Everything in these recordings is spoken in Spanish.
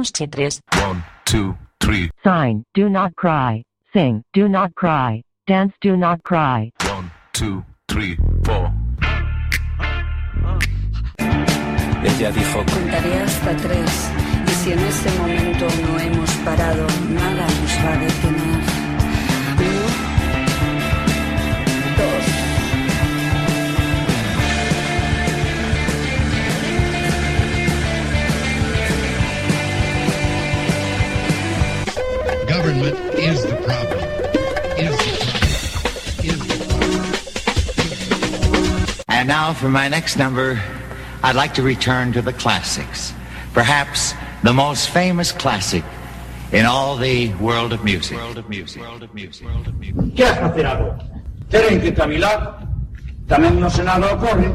Is the Somos chitres. One, two, three. Sign, do not cry. Sing, do not cry. Dance, do not cry. One, two, three, four. Ella dijo, Contaré hasta tres y si en ese momento no hemos parado, nada nos va a detener. Government is the problem. Is the problem. Is the problem. And now for my next number, I'd like to return to the classics. Perhaps the most famous classic in all the world of music. World of music. World of music. World of music. Que has facer agora? Teren que cavilar. Tamén no Senado ocorre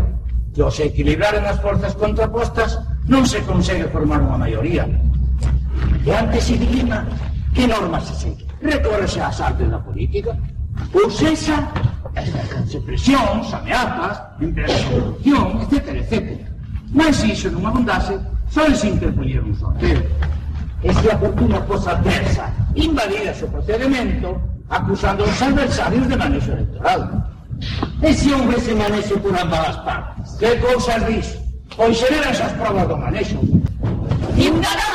que ao se equilibraren as forzas contrapostas non se consegue formar unha maioría. E antes se dilima que normas se segue. Recórrese ás artes da política. Ou sexa, se presións, ameazas, empresas de corrupción, etc, etc. Mas se iso non abundase, só se interpoñer un sorteo. E se a fortuna fosa adversa, invadidas o acusando os adversarios de manexo electoral. E se houvese por ambas as partes? Que cousas dis? Pois xeran esas provas do manexo. Ciudadanos,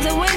the away.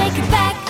take it back.